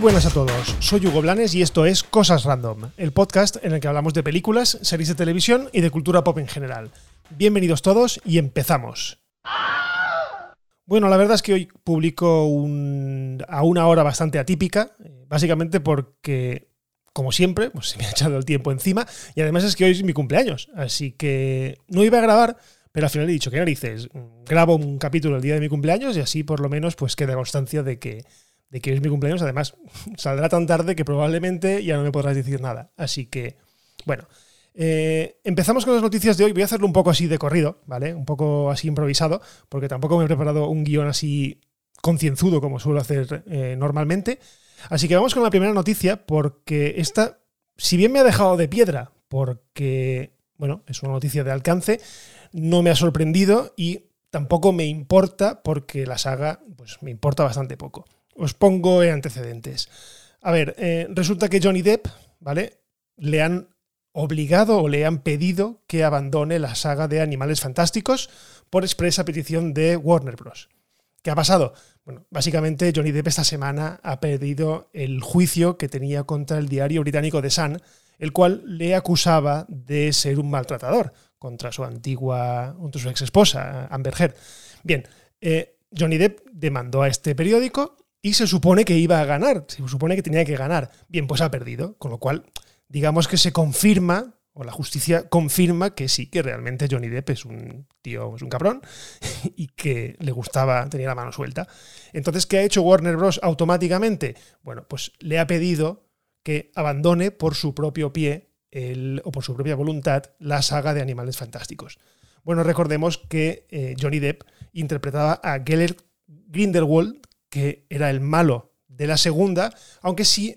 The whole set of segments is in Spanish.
Buenas a todos, soy Hugo Blanes y esto es Cosas Random, el podcast en el que hablamos de películas, series de televisión y de cultura pop en general. Bienvenidos todos y empezamos. Bueno, la verdad es que hoy publico a una hora bastante atípica, básicamente porque, como siempre, pues se me ha echado el tiempo encima y además es que hoy es mi cumpleaños, así que no iba a grabar, pero al final he dicho que narices, grabo un capítulo el día de mi cumpleaños y así por lo menos pues queda constancia de que de que es mi cumpleaños. Además, saldrá tan tarde que probablemente ya no me podrás decir nada. Así que, bueno. Eh, empezamos con las noticias de hoy. Voy a hacerlo un poco así de corrido, ¿vale? Un poco así improvisado, porque tampoco me he preparado un guion así concienzudo como suelo hacer eh, normalmente. Así que vamos con la primera noticia, porque esta, si bien me ha dejado de piedra, porque, bueno, es una noticia de alcance, no me ha sorprendido y tampoco me importa, porque la saga, pues me importa bastante poco. Os pongo en antecedentes. A ver, eh, resulta que Johnny Depp, ¿vale? Le han obligado o le han pedido que abandone la saga de Animales Fantásticos por expresa petición de Warner Bros. ¿Qué ha pasado? Bueno, básicamente Johnny Depp esta semana ha perdido el juicio que tenía contra el diario británico The Sun, el cual le acusaba de ser un maltratador contra su antigua, contra su ex esposa, Amber Heard. Bien, eh, Johnny Depp demandó a este periódico y se supone que iba a ganar, se supone que tenía que ganar. Bien, pues ha perdido, con lo cual, digamos que se confirma, o la justicia confirma que sí, que realmente Johnny Depp es un tío, es un cabrón, y que le gustaba, tenía la mano suelta. Entonces, ¿qué ha hecho Warner Bros. automáticamente? Bueno, pues le ha pedido que abandone por su propio pie o por su propia voluntad la saga de Animales Fantásticos. Bueno, recordemos que eh, Johnny Depp interpretaba a Gellert Grindelwald, que era el malo de la segunda, aunque sí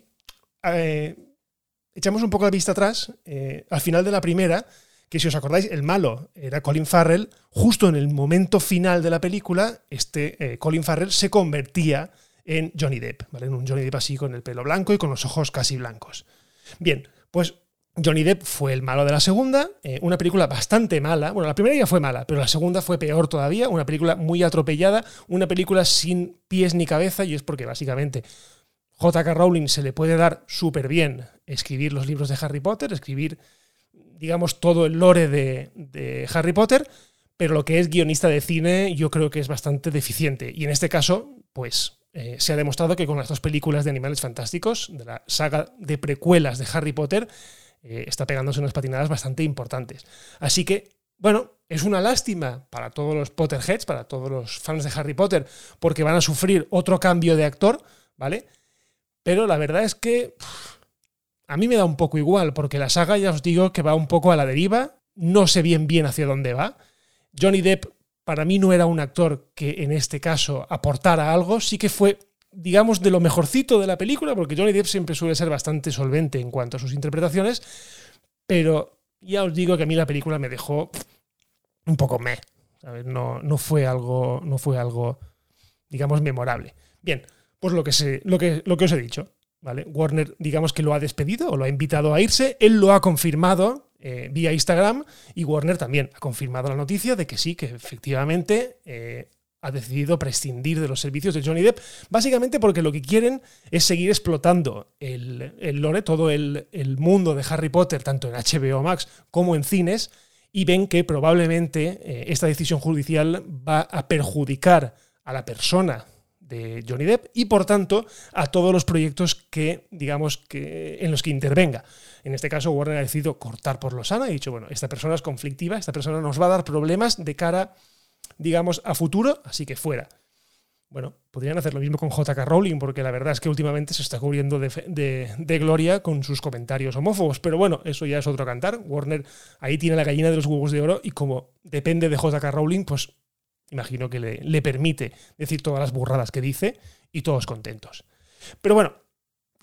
eh, echamos un poco la vista atrás, eh, al final de la primera, que si os acordáis, el malo era Colin Farrell, justo en el momento final de la película, este eh, Colin Farrell se convertía en Johnny Depp, ¿vale? En un Johnny Depp así con el pelo blanco y con los ojos casi blancos. Bien, pues Johnny Depp fue el malo de la segunda, eh, una película bastante mala. Bueno, la primera ya fue mala, pero la segunda fue peor todavía, una película muy atropellada, una película sin pies ni cabeza, y es porque básicamente J.K. Rowling se le puede dar súper bien escribir los libros de Harry Potter, escribir, digamos, todo el lore de, Harry Potter, pero lo que es guionista de cine yo creo que es bastante deficiente. Y en este caso, pues eh, se ha demostrado que con las dos películas de Animales Fantásticos, de la saga de precuelas de Harry Potter, eh, está pegándose unas patinadas bastante importantes. Así que, bueno, es una lástima para todos los Potterheads, para todos los fans de Harry Potter, porque van a sufrir otro cambio de actor, ¿vale? Pero la verdad es que a mí me da un poco igual, porque la saga ya os digo que va un poco a la deriva, no sé bien bien hacia dónde va. Johnny Depp para mí no era un actor que en este caso aportara algo, sí que fue digamos, de lo mejorcito de la película, porque Johnny Depp siempre suele ser bastante solvente en cuanto a sus interpretaciones, pero ya os digo que a mí la película me dejó un poco meh. No, no, fue algo, no fue algo, digamos, memorable. Bien, pues lo que, se, lo que, lo que os he dicho. ¿vale? Warner, digamos que lo ha despedido o lo ha invitado a irse. Él lo ha confirmado eh, vía Instagram y Warner también ha confirmado la noticia de que sí, que efectivamente eh, ha decidido prescindir de los servicios de Johnny Depp, básicamente porque lo que quieren es seguir explotando el, lore, todo el, mundo de Harry Potter, tanto en HBO Max como en cines, y ven que probablemente eh, esta decisión judicial va a perjudicar a la persona de Johnny Depp y por tanto a todos los proyectos que digamos que en los que intervenga. En este caso Warner ha decidido cortar por lo sano y ha dicho, bueno, esta persona es conflictiva, esta persona nos va a dar problemas de cara digamos, a futuro, así que fuera. Bueno, podrían hacer lo mismo con JK Rowling, porque la verdad es que últimamente se está cubriendo de, gloria con sus comentarios homófobos. Pero bueno, eso ya es otro cantar. Warner ahí tiene la gallina de los huevos de oro y como depende de JK Rowling, pues imagino que le, le permite decir todas las burradas que dice y todos contentos. Pero bueno,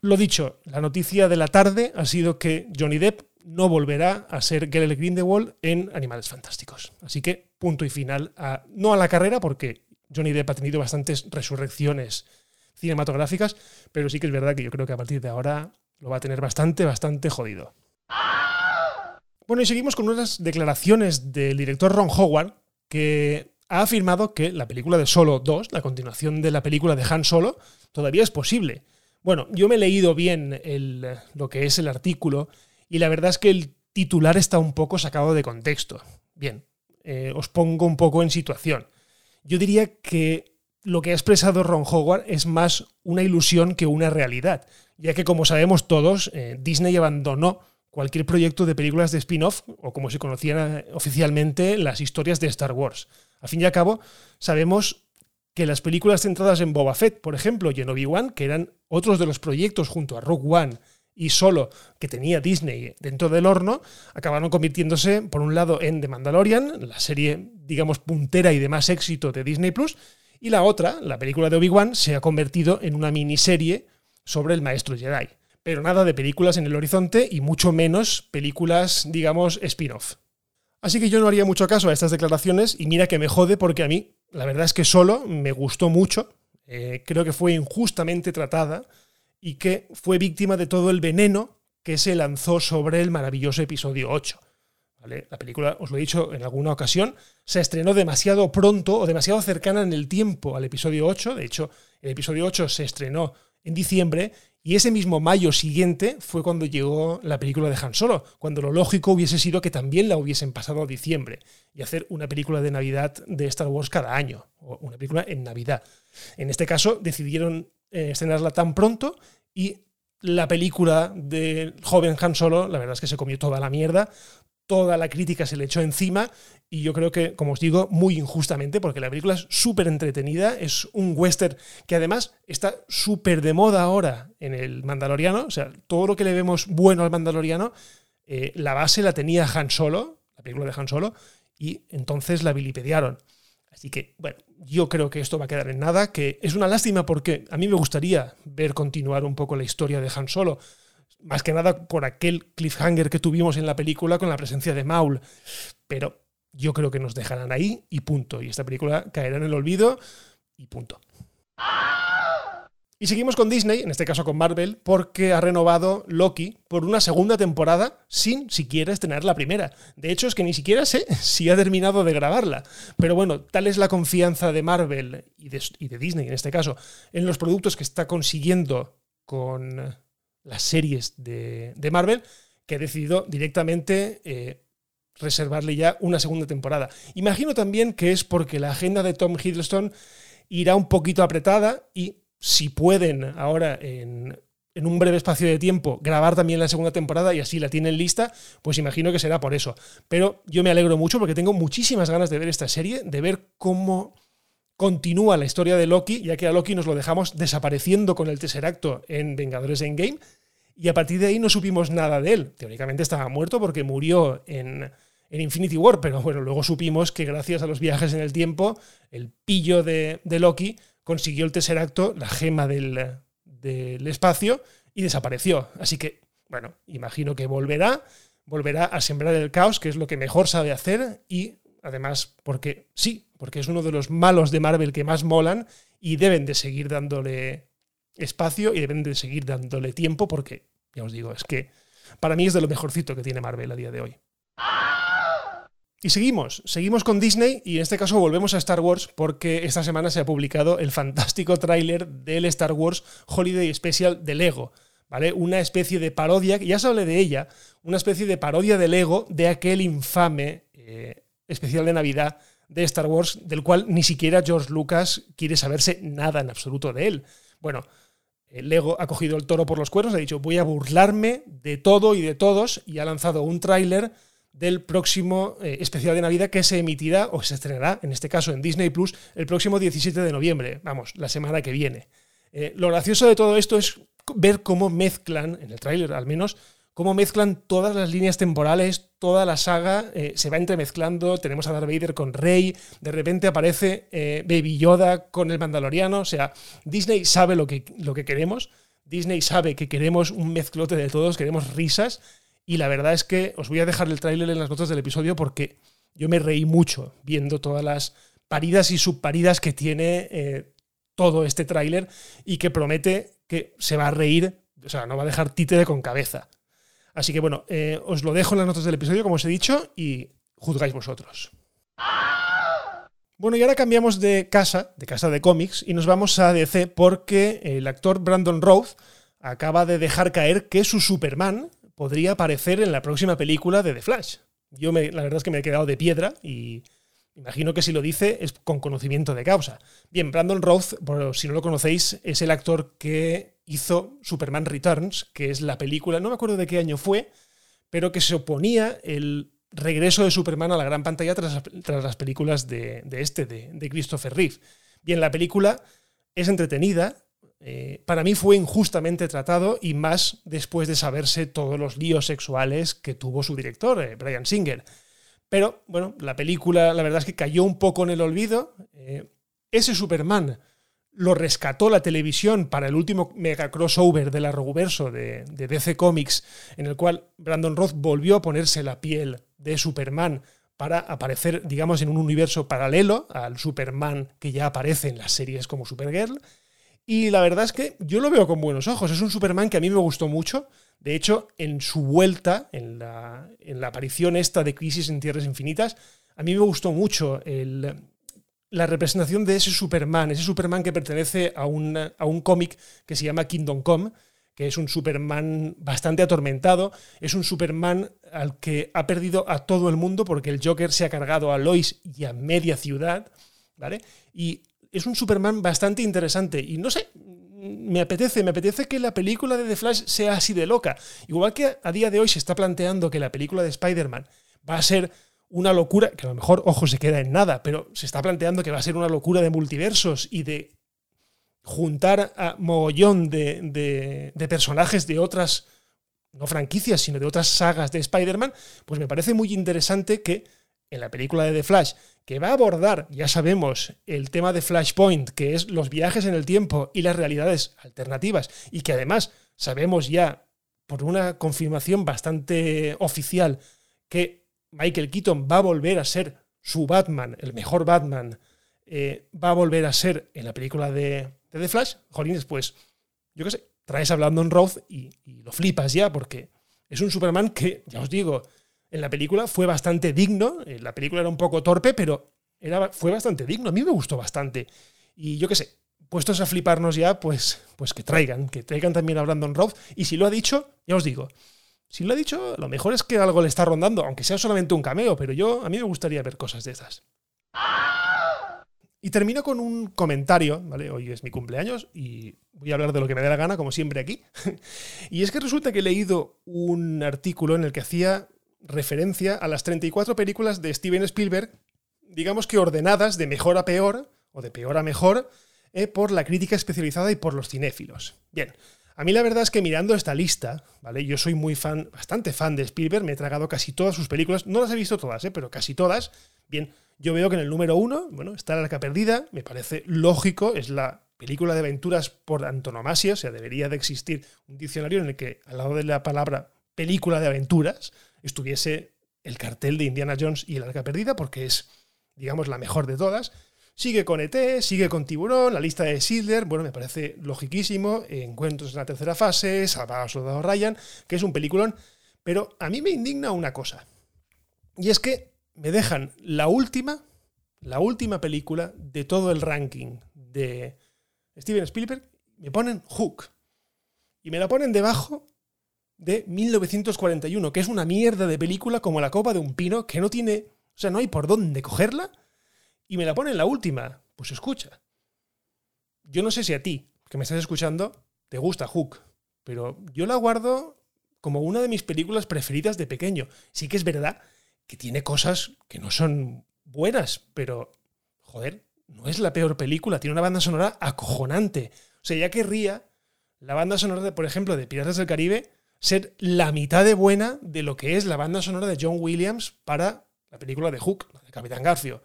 lo dicho, la noticia de la tarde ha sido que Johnny Depp no volverá a ser Geralt Grindelwald en Animales Fantásticos. Así que punto y final, no a la carrera, porque Johnny Depp ha tenido bastantes resurrecciones cinematográficas, pero sí que es verdad que yo creo que a partir de ahora lo va a tener bastante, bastante jodido. Bueno, y seguimos con unas declaraciones del director Ron Howard, que ha afirmado que la película de Solo 2, la continuación de la película de Han Solo, todavía es posible. Bueno, yo me he leído bien lo que es el artículo y la verdad es que el titular está un poco sacado de contexto. Bien, eh, os pongo un poco en situación. Yo diría que lo que ha expresado Ron Howard es más una ilusión que una realidad, ya que como sabemos todos, eh, Disney abandonó cualquier proyecto de películas de spin-off, o como se conocían oficialmente, las historias de Star Wars. A fin y al cabo, sabemos que las películas centradas en Boba Fett, por ejemplo, y en Obi-Wan, que eran otros de los proyectos junto a Rogue One y solo que tenía Disney dentro del horno, acabaron convirtiéndose, por un lado, en The Mandalorian, la serie, digamos, puntera y de más éxito de Disney Plus, y la otra, la película de Obi-Wan, se ha convertido en una miniserie sobre el maestro Jedi. Pero nada de películas en el horizonte y mucho menos películas, digamos, spin-off. Así que yo no haría mucho caso a estas declaraciones y mira que me jode porque a mí, la verdad es que solo me gustó mucho, eh, creo que fue injustamente tratada y que fue víctima de todo el veneno que se lanzó sobre el maravilloso episodio 8. La película, os lo he dicho en alguna ocasión, se estrenó demasiado pronto o demasiado cercana en el tiempo al episodio 8. De hecho, el episodio 8 se estrenó en diciembre y ese mismo mayo siguiente fue cuando llegó la película de Han Solo, cuando lo lógico hubiese sido que también la hubiesen pasado a diciembre y hacer una película de Navidad de Star Wars cada año, o una película en Navidad. En este caso decidieron eh, estrenarla tan pronto y la película del joven Han Solo, la verdad es que se comió toda la mierda, toda la crítica se le echó encima y yo creo que, como os digo, muy injustamente, porque la película es súper entretenida, es un western que además está súper de moda ahora en el Mandaloriano, o sea, todo lo que le vemos bueno al Mandaloriano, eh, la base la tenía Han Solo, la película de Han Solo, y entonces la vilipediaron. Así que, bueno, yo creo que esto va a quedar en nada, que es una lástima porque a mí me gustaría ver continuar un poco la historia de Han Solo más que nada por aquel cliffhanger que tuvimos en la película con la presencia de Maul. Pero yo creo que nos dejarán ahí y punto. Y esta película caerá en el olvido y punto. Y seguimos con Disney, en este caso con Marvel, porque ha renovado Loki por una segunda temporada sin siquiera estrenar la primera. De hecho, es que ni siquiera sé si ha terminado de grabarla. Pero bueno, tal es la confianza de Marvel y de, Disney en este caso en los productos que está consiguiendo con las series de, Marvel, que ha decidido directamente eh, reservarle ya una segunda temporada. Imagino también que es porque la agenda de Tom Hiddleston irá un poquito apretada y si pueden ahora en, en, un breve espacio de tiempo grabar también la segunda temporada y así la tienen lista, pues imagino que será por eso. Pero yo me alegro mucho porque tengo muchísimas ganas de ver esta serie, de ver cómo continúa la historia de Loki, ya que a Loki nos lo dejamos desapareciendo con el tercer acto en Vengadores Endgame, y a partir de ahí no supimos nada de él. Teóricamente estaba muerto porque murió en, Infinity War, pero bueno, luego supimos que gracias a los viajes en el tiempo, el pillo de, Loki consiguió el tercer acto, la gema del, del espacio, y desapareció. Así que, bueno, imagino que volverá, volverá a sembrar el caos, que es lo que mejor sabe hacer, y además porque sí, porque es uno de los malos de Marvel que más molan y deben de seguir dándole espacio y deben de seguir dándole tiempo porque, ya os digo, es que para mí es de lo mejorcito que tiene Marvel a día de hoy. Y seguimos, seguimos con Disney y en este caso volvemos a Star Wars porque esta semana se ha publicado el fantástico tráiler del Star Wars Holiday Special de Lego, ¿vale? Una especie de parodia, ya se hablé de ella, una especie de parodia de Lego de aquel infame eh, especial de Navidad de Star Wars, del cual ni siquiera George Lucas quiere saberse nada en absoluto de él. Bueno, Lego ha cogido el toro por los cuernos, ha dicho voy a burlarme de todo y de todos y ha lanzado un tráiler del próximo eh, especial de Navidad que se emitirá o se estrenará, en este caso en Disney Plus, el próximo 17 de noviembre, vamos, la semana que viene. Eh, lo gracioso de todo esto es ver cómo mezclan, en el tráiler al menos, cómo mezclan todas las líneas temporales, toda la saga eh, se va entremezclando, tenemos a Darth Vader con Rey, de repente aparece Baby Yoda con el Mandaloriano, o sea, Disney sabe lo que, lo que queremos, Disney sabe que queremos un mezclote de todos, queremos risas, y la verdad es que os voy a dejar el tráiler en las notas del episodio porque yo me reí mucho viendo todas las paridas y subparidas que tiene eh, todo este tráiler y que promete que se va a reír, o sea, no va a dejar títere con cabeza. Así que bueno, eh, os lo dejo en las notas del episodio, como os he dicho, y juzgáis vosotros. Bueno, y ahora cambiamos de casa, de casa de cómics, y nos vamos a DC porque el actor Brandon Routh acaba de dejar caer que su Superman podría aparecer en la próxima película de The Flash. Yo me, la verdad es que me he quedado de piedra y imagino que si lo dice es con conocimiento de causa. Bien, Brandon Roth, por si no lo conocéis, es el actor que hizo Superman Returns, que es la película, no me acuerdo de qué año fue, pero que se oponía el regreso de Superman a la gran pantalla tras, las películas de, este, de, Christopher Reeve. Bien, la película es entretenida, eh, para mí fue injustamente tratado y más después de saberse todos los líos sexuales que tuvo su director, eh, Brian Singer. Pero bueno, la película la verdad es que cayó un poco en el olvido. Eh, ese Superman lo rescató la televisión para el último mega crossover del arroguverso de, de DC Comics, en el cual Brandon Roth volvió a ponerse la piel de Superman para aparecer, digamos, en un universo paralelo al Superman que ya aparece en las series como Supergirl. Y la verdad es que yo lo veo con buenos ojos. Es un Superman que a mí me gustó mucho. De hecho, en su vuelta, en la, en la aparición esta de Crisis en Tierras Infinitas, a mí me gustó mucho la representación de ese Superman, ese Superman que pertenece a un, a un cómic que se llama Kingdom Come, que es un Superman bastante atormentado, es un Superman al que ha perdido a todo el mundo porque el Joker se ha cargado a Lois y a media ciudad, ¿vale? Y es un Superman bastante interesante y no sé, me apetece, me apetece que la película de The Flash sea así de loca. Igual que a día de hoy se está planteando que la película de Spider-Man va a ser una locura, que a lo mejor, ojo, se queda en nada, pero se está planteando que va a ser una locura de multiversos y de juntar a mogollón de, personajes de otras, no franquicias, sino de otras sagas de Spider-Man, pues me parece muy interesante que en la película de The Flash, que va a abordar, ya sabemos, el tema de Flashpoint, que es los viajes en el tiempo y las realidades alternativas, y que además sabemos ya, por una confirmación bastante oficial, que Michael Keaton va a volver a ser su Batman, el mejor Batman, eh, va a volver a ser en la película de, de The Flash, jolines, pues, yo qué sé, traes hablando en Roth y, lo flipas ya, porque es un Superman que, ya os digo, en la película fue bastante digno, eh, la película era un poco torpe, pero era, fue bastante digno, a mí me gustó bastante. Y yo qué sé, puestos a fliparnos ya, pues, pues que traigan, que traigan también a Brandon Roth, y si lo ha dicho, ya os digo, si lo ha dicho, lo mejor es que algo le está rondando, aunque sea solamente un cameo, pero yo, a mí me gustaría ver cosas de esas. Y termino con un comentario, ¿vale? Hoy es mi cumpleaños y voy a hablar de lo que me dé la gana, como siempre aquí. y es que resulta que he leído un artículo en el que hacía referencia a las 34 películas de Steven Spielberg, digamos que ordenadas de mejor a peor, o de peor a mejor, eh, por la crítica especializada y por los cinéfilos. Bien, a mí la verdad es que mirando esta lista, ¿vale? Yo soy muy fan, bastante fan de Spielberg, me he tragado casi todas sus películas, no las he visto todas, ¿eh? pero casi todas. Bien, yo veo que en el número uno, bueno, está La Arca Perdida, me parece lógico, es la película de aventuras por antonomasia, o sea, debería de existir un diccionario en el que al lado de la palabra película de aventuras estuviese el cartel de Indiana Jones y El Arca Perdida, porque es, digamos, la mejor de todas. Sigue con ET, sigue con Tiburón, la lista de Sidler, bueno, me parece logiquísimo, Encuentros en la tercera fase, Salvador a Soldado Ryan, que es un peliculón, pero a mí me indigna una cosa, y es que me dejan la última, la última película de todo el ranking de Steven Spielberg, me ponen Hook, y me la ponen debajo de 1941, que es una mierda de película como la copa de un pino, que no tiene, o sea, no hay por dónde cogerla, y me la pone en la última. Pues escucha. Yo no sé si a ti, que me estás escuchando, te gusta Hook, pero yo la guardo como una de mis películas preferidas de pequeño. Sí que es verdad que tiene cosas que no son buenas, pero, joder, no es la peor película, tiene una banda sonora acojonante. O sea, ya querría la banda sonora, de, por ejemplo, de Piratas del Caribe ser la mitad de buena de lo que es la banda sonora de John Williams para la película de Hook, de Capitán Garfio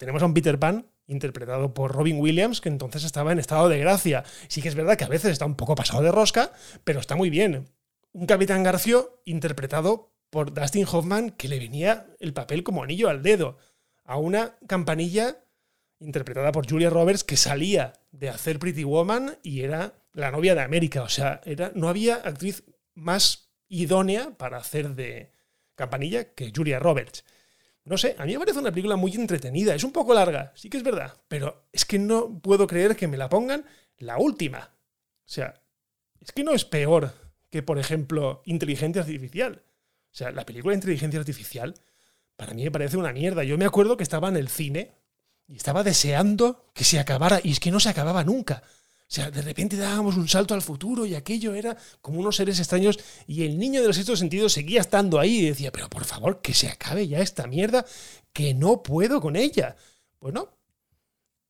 tenemos a un Peter Pan interpretado por Robin Williams, que entonces estaba en estado de gracia. Sí que es verdad que a veces está un poco pasado de rosca, pero está muy bien. Un Capitán Garcio interpretado por Dustin Hoffman, que le venía el papel como anillo al dedo. A una campanilla interpretada por Julia Roberts, que salía de hacer Pretty Woman y era la novia de América. O sea, era, no había actriz más idónea para hacer de campanilla que Julia Roberts. No sé, a mí me parece una película muy entretenida. Es un poco larga, sí que es verdad, pero es que no puedo creer que me la pongan la última. O sea, es que no es peor que, por ejemplo, inteligencia artificial. O sea, la película de inteligencia artificial para mí me parece una mierda. Yo me acuerdo que estaba en el cine y estaba deseando que se acabara y es que no se acababa nunca. O sea, de repente dábamos un salto al futuro y aquello era como unos seres extraños y el niño de los sextos sentidos seguía estando ahí y decía, pero por favor, que se acabe ya esta mierda, que no puedo con ella. Pues no.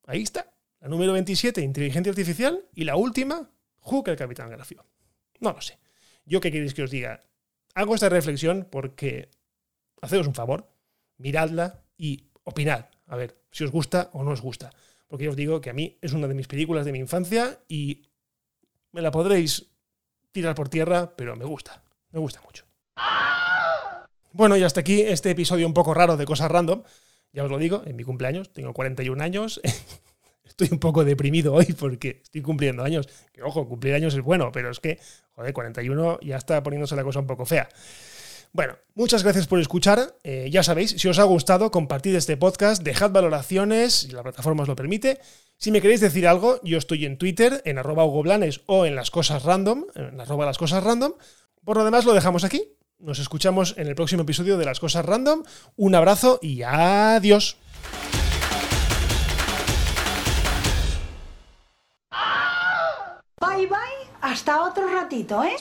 Ahí está. La número 27, inteligencia artificial. Y la última, Hook, el Capitán Grafio. No lo sé. ¿Yo qué queréis que os diga? Hago esta reflexión porque, haceos un favor, miradla y opinad. A ver si os gusta o no os gusta porque yo os digo que a mí es una de mis películas de mi infancia y me la podréis tirar por tierra, pero me gusta, me gusta mucho. Bueno, y hasta aquí este episodio un poco raro de cosas random. Ya os lo digo, en mi cumpleaños, tengo 41 años. Estoy un poco deprimido hoy porque estoy cumpliendo años. Que ojo, cumplir años es bueno, pero es que, joder, 41 ya está poniéndose la cosa un poco fea. Bueno, muchas gracias por escuchar. Eh, ya sabéis, si os ha gustado, compartid este podcast, dejad valoraciones, si la plataforma os lo permite. Si me queréis decir algo, yo estoy en Twitter, en arroba Blanes o en las cosas random, en arroba las cosas random. Por lo demás, lo dejamos aquí. Nos escuchamos en el próximo episodio de Las Cosas Random. Un abrazo y adiós. Bye bye, hasta otro ratito, ¿eh?